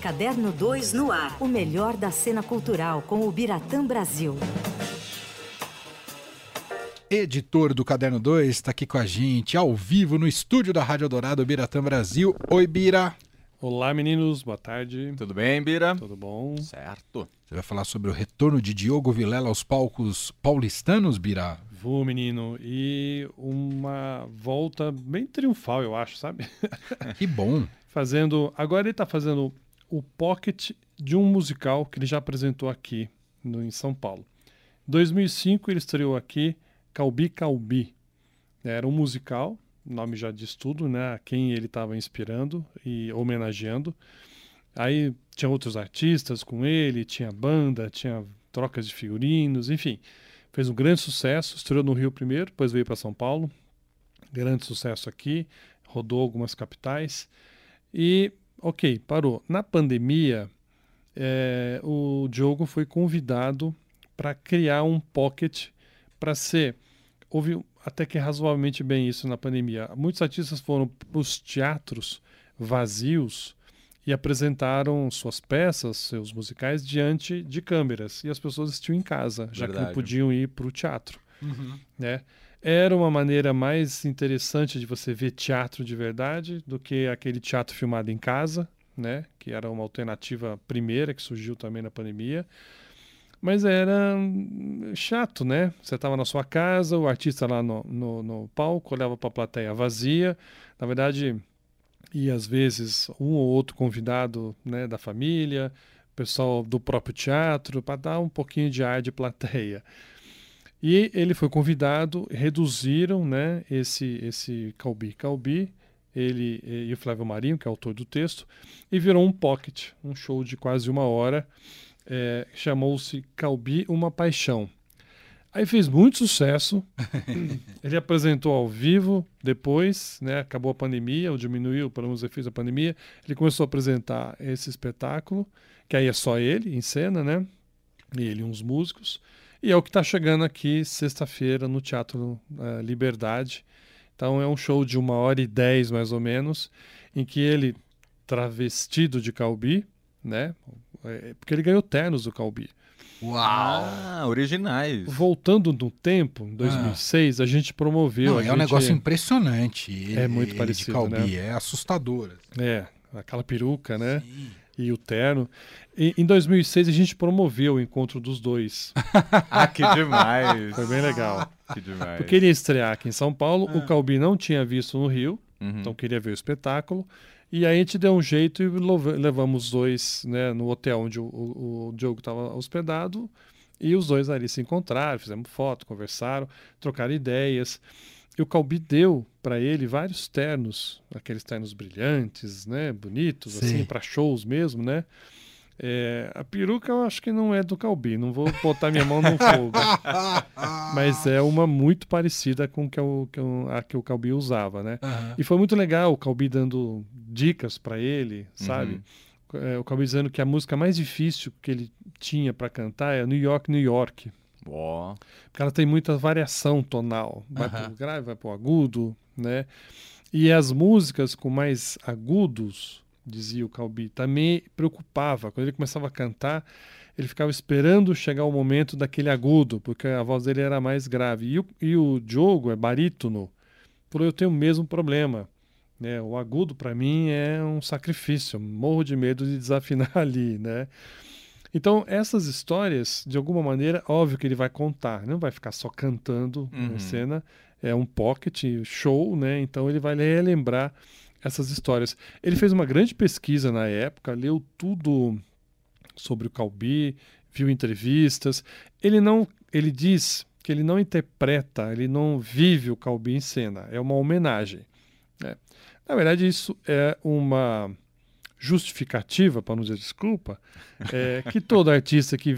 Caderno 2 no ar. O melhor da cena cultural com o Biratã Brasil. Editor do Caderno 2 está aqui com a gente, ao vivo, no estúdio da Rádio Dourado Biratã Brasil. Oi, Bira. Olá, meninos. Boa tarde. Tudo bem, Bira? Tudo bom? Certo. Você vai falar sobre o retorno de Diogo Vilela aos palcos paulistanos, Bira? Vou, menino. E uma volta bem triunfal, eu acho, sabe? Que bom. fazendo. Agora ele está fazendo o pocket de um musical que ele já apresentou aqui no, em São Paulo. Em 2005 ele estreou aqui Calbi Calbi. Era um musical, o nome já diz tudo, né? A quem ele estava inspirando e homenageando. Aí tinha outros artistas com ele, tinha banda, tinha trocas de figurinos, enfim. Fez um grande sucesso, estreou no Rio primeiro, depois veio para São Paulo. Grande sucesso aqui, rodou algumas capitais. E, ok, parou. Na pandemia, é, o Diogo foi convidado para criar um pocket para ser. Houve até que razoavelmente bem isso na pandemia. Muitos artistas foram para os teatros vazios e apresentaram suas peças, seus musicais, diante de câmeras. E as pessoas assistiam em casa, já que não Verdade. podiam ir para o teatro. Uhum. Né? Era uma maneira mais interessante de você ver teatro de verdade do que aquele teatro filmado em casa, né? que era uma alternativa primeira que surgiu também na pandemia. Mas era hum, chato, né? Você estava na sua casa, o artista lá no, no, no palco, olhava para a plateia vazia. Na verdade, e às vezes um ou outro convidado né, da família, pessoal do próprio teatro, para dar um pouquinho de ar de plateia. E ele foi convidado, reduziram né, esse, esse Calbi Calbi, ele e o Flávio Marinho, que é autor do texto, e virou um pocket, um show de quase uma hora, é, chamou-se Calbi Uma Paixão. Aí fez muito sucesso. Ele apresentou ao vivo depois, né? Acabou a pandemia, ou diminuiu para os efeitos da pandemia. Ele começou a apresentar esse espetáculo, que aí é só ele em cena, né? Ele e uns músicos. E é o que está chegando aqui sexta-feira no Teatro eh, Liberdade. Então é um show de uma hora e dez, mais ou menos, em que ele, travestido de Calbi, né? É, Porque ele ganhou ternos do Calbi. Uau! Ah, originais. Voltando no tempo, em 2006, a gente promoveu. Não, a é um gente- negócio impressionante. Ele, É muito ele parecido, de Calbi, né? é assustador. É, aquela peruca, né? Sim. E o terno. E, em 2006, a gente promoveu o encontro dos dois. Ah, que demais. Foi bem legal. Que demais. Porque ele ia estrear aqui em São Paulo, Ah. o Calbi não tinha visto no Rio, Uhum. então queria ver o espetáculo. E aí a gente deu um jeito e levamos os dois né, no hotel onde o, o, o Diogo estava hospedado. E os dois ali se encontraram, fizemos foto, conversaram, trocaram ideias. E o Calbi deu para ele vários ternos, aqueles ternos brilhantes, né, bonitos, Sim. assim, para shows mesmo, né? É, a peruca eu acho que não é do Calbi, não vou botar minha mão no fogo. Mas é uma muito parecida com que o, que o- a que o Calbi usava, né? Aham. E foi muito legal o Calbi dando dicas para ele, sabe? É, o Calbi dizendo que a música mais difícil que ele tinha para cantar é New York, New York. Ó. Porque ela tem muita variação tonal. Vai Aham. pro grave, vai pro agudo, né? E as músicas com mais agudos, dizia o Calbi, também preocupava. Quando ele começava a cantar, ele ficava esperando chegar o momento daquele agudo, porque a voz dele era mais grave. E o, e o Diogo é barítono, falou, eu tenho o mesmo problema. Né? O agudo, para mim, é um sacrifício. Morro de medo de desafinar ali, né? Então, essas histórias, de alguma maneira, óbvio que ele vai contar, não vai ficar só cantando Uhum. na cena, é um pocket show, né? Então ele vai relembrar essas histórias. Ele fez uma grande pesquisa na época, leu tudo sobre o Calbi, viu entrevistas. Ele não, ele diz que ele não interpreta, ele não vive o Calbi em cena, é uma homenagem. né? Na verdade, isso é uma justificativa, para não dizer desculpa, é, que todo artista que,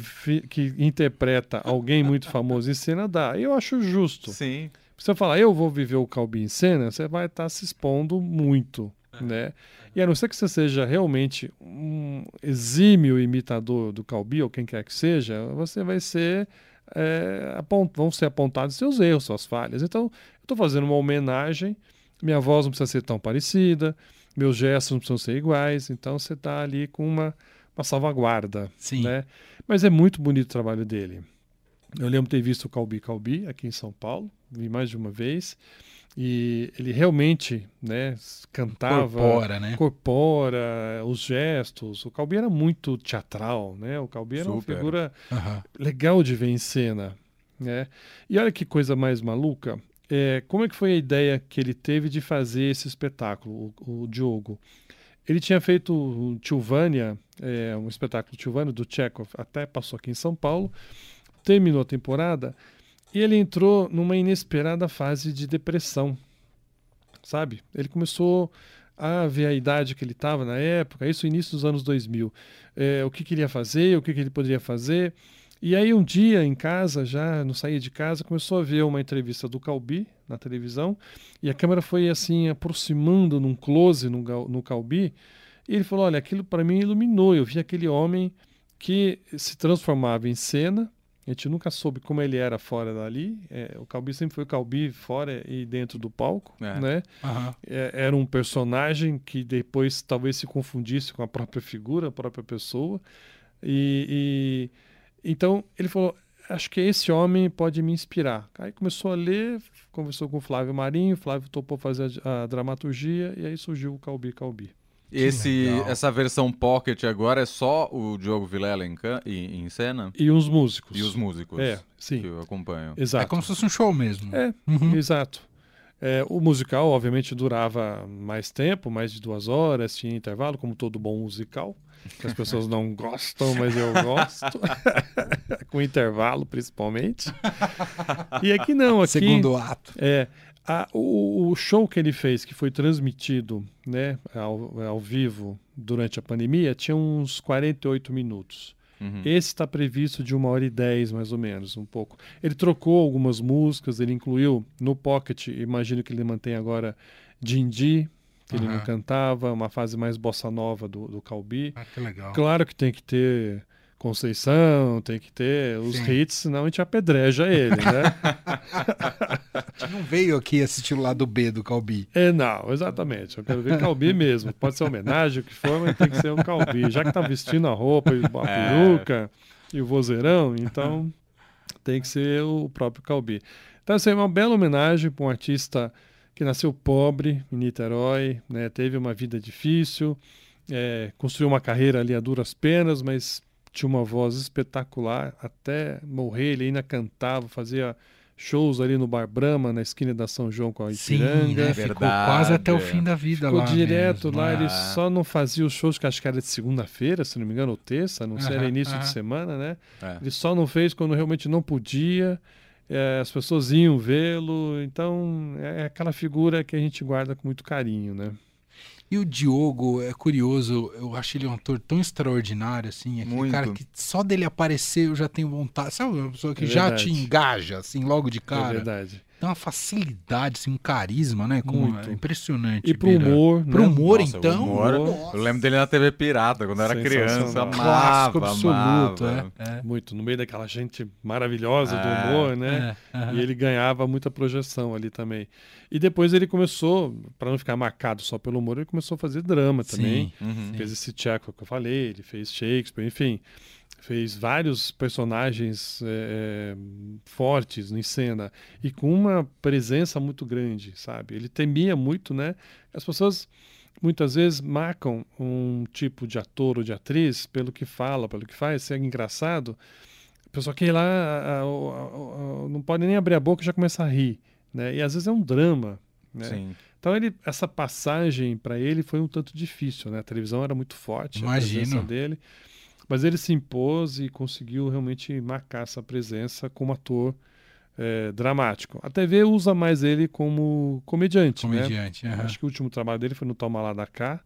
que interpreta alguém muito famoso em cena dá. Eu acho justo. Sim. Se você falar, eu vou viver o Calbi em cena, você vai estar se expondo muito, né? E a não ser que você seja realmente um exímio imitador do Calbi, ou quem quer que seja, você vai ser... é, vão ser apontados seus erros, suas falhas. Então, eu estou fazendo uma homenagem, minha voz não precisa ser tão parecida, meus gestos não precisam ser iguais, então você está ali com uma, uma salvaguarda. Sim. Né? Mas é muito bonito o trabalho dele. Eu lembro ter visto o Calbi Calbi aqui em São Paulo, vi mais de uma vez, e ele realmente né, cantava, Corpora, né? corpora os gestos. O Calbi era muito teatral, né? O Calbi era uma Super. figura Aham. legal de ver em cena. Né? E olha que coisa mais maluca. É, como é que foi a ideia que ele teve de fazer esse espetáculo, o, o Diogo? Ele tinha feito o Tilvânia, é, um espetáculo Tilvânia do Chekhov, até passou aqui em São Paulo, terminou a temporada e ele entrou numa inesperada fase de depressão, sabe? Ele começou a ver a idade que ele estava na época, isso início dos anos 2000, é, o que queria fazer, o que, que ele poderia fazer. E aí um dia em casa, já não saía de casa, começou a ver uma entrevista do Calbi na televisão e a câmera foi assim aproximando num close no, no Calbi e ele falou, olha, aquilo para mim iluminou, eu vi aquele homem que se transformava em cena, a gente nunca soube como ele era fora dali, é, o Calbi sempre foi o Calbi fora e dentro do palco, É. né? Aham. É, era um personagem que depois talvez se confundisse com a própria figura, a própria pessoa. E, e- então ele falou: acho que esse homem pode me inspirar. Aí começou a ler, conversou com o Flávio Marinho, o Flávio topou fazer a, a dramaturgia e aí surgiu o Calbi Calbi. Esse, essa versão Pocket agora é só o Diogo Vilela em, em, em cena E os músicos. e os músicos É, que sim, eu acompanho. exato. É como se fosse um show mesmo. É, Uhum. Exato. É, o musical, obviamente, durava mais tempo, mais de duas horas, tinha intervalo, como todo bom musical, que as pessoas não gostam, mas eu gosto, com intervalo principalmente. E aqui não, aqui Segundo ato. é a- o, o show que ele fez, que foi transmitido, né, ao, ao vivo durante a pandemia, tinha uns 48 minutos. Uhum. Esse está previsto de uma hora e dez, mais ou menos, um pouco. Ele trocou algumas músicas, ele incluiu no Pocket, imagino que ele mantém agora Dindi, que ele não cantava, uma fase mais bossa nova do, do Calbi. Ah, que legal. Claro que tem que ter Conceição, tem que ter os Sim. hits, senão a gente apedreja ele, né? A gente não veio aqui assistir o lado B do Calbi. é, não, exatamente. Eu quero ver Calbi mesmo. Pode ser homenagem, o que for, mas tem que ser o Calbi. Já que tá vestindo a roupa e a É. peruca e o vozeirão, então tem que ser o próprio Calbi. Então, assim, é uma bela homenagem para um artista que nasceu pobre em Niterói, né? teve uma vida difícil, é, construiu uma carreira ali a duras penas, mas tinha uma voz espetacular até morrer. Ele ainda cantava, fazia shows ali no Bar Brahma, na esquina da São João com a Sim, Ipiranga. né? Ficou Verdade. quase até o fim da vida Ficou lá. direto mesmo, lá, né? ele Ah. só não fazia os shows que acho que era de segunda-feira, se não me engano, ou terça, não sei, era Aham, início aham. de semana, né? É. Ele só não fez quando realmente não podia, é, as pessoas iam vê-lo, então é aquela figura que a gente guarda com muito carinho, né? E o Diogo, é curioso, eu acho ele um ator tão extraordinário, assim. Aquele Muito. cara que só dele aparecer eu já tenho vontade. Sabe uma pessoa que É já te engaja, assim, logo de é cara? verdade. Tem uma facilidade, assim, um carisma, né? Como Muito. É impressionante. E pro Bira. humor, Pro né? humor, Nossa, o então. humor. Eu lembro dele na TV Pirata, quando eu era criança. Amava, Clássico absoluto, amava. é. é. Muito, no meio daquela gente maravilhosa do É, humor, né? É. E ele ganhava muita projeção ali também. E depois ele começou, para não ficar marcado só pelo humor, ele começou a fazer drama também. Sim. Uhum. Fez esse Tcheco que eu falei, ele fez Shakespeare, enfim. Fez vários personagens é, fortes em cena e com uma presença muito grande, sabe? Ele temia muito, né? As pessoas muitas vezes marcam um tipo de ator ou de atriz pelo que fala, pelo que faz, se é engraçado. A pessoa que ir lá a- a- a- a- não pode nem abrir a boca e já começa a rir, né? E às vezes é um drama, né? Sim. Então ele, essa passagem para ele foi um tanto difícil, né? A televisão era muito forte, a Imagino. presença dele, mas ele se impôs e conseguiu realmente marcar essa presença como ator é, dramático. A TV usa mais ele como comediante, né? Comediante. aham. Acho que o último trabalho dele foi no Toma Lá da Cá,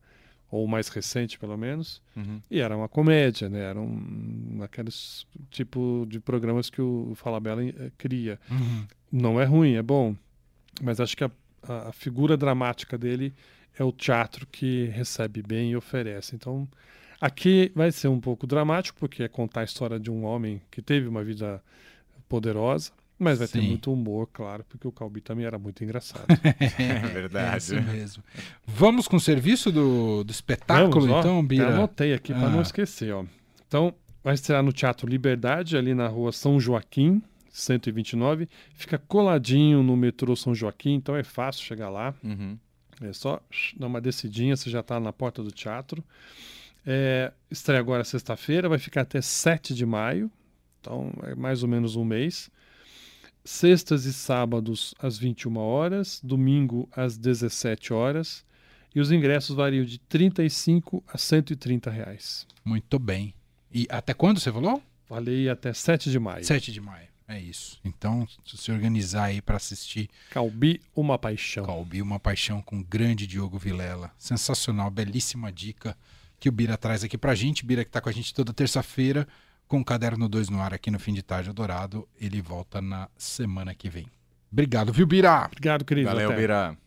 ou o mais recente pelo menos, Uhum. e era uma comédia, né? Era um aqueles tipo de programas que o Falabella eh, cria Uhum. não é ruim, é bom. Mas acho que a- a figura dramática dele é o teatro que recebe bem e oferece. Então, aqui vai ser um pouco dramático, porque é contar a história de um homem que teve uma vida poderosa, Mas vai ter Sim. muito humor, claro, porque o Calbi também era muito engraçado. É É verdade. isso mesmo. Vamos com o serviço do, do espetáculo, Vamos, ó, então, Eu Bira? anotei aqui para Ah. não esquecer, ó. Então, vai estrear no Teatro Liberdade, ali na rua São Joaquim, 129. Fica coladinho no metrô São Joaquim, então é fácil chegar lá. Uhum. É só dar uma descidinha, você já está na porta do teatro. É, estreia agora sexta-feira, vai ficar até 7 de maio, então é mais ou menos um mês. Sextas e sábados às 21 horas, domingo às 17 horas. E os ingressos variam de 35 a 130 reais. Muito bem. E até quando você falou? Falei até 7 de maio. 7 de maio. É isso. Então, se você organizar aí para assistir Calbi, uma paixão. Calbi, uma paixão com o grande Diogo Vilela. Sensacional, belíssima dica que o Bira traz aqui pra gente. Bira que tá com a gente toda terça-feira com o Caderno 2 no ar aqui no Fim de Tarde Dourado. Ele volta na semana que vem. Obrigado, viu, Bira? Obrigado, querido. Valeu, Até. Bira.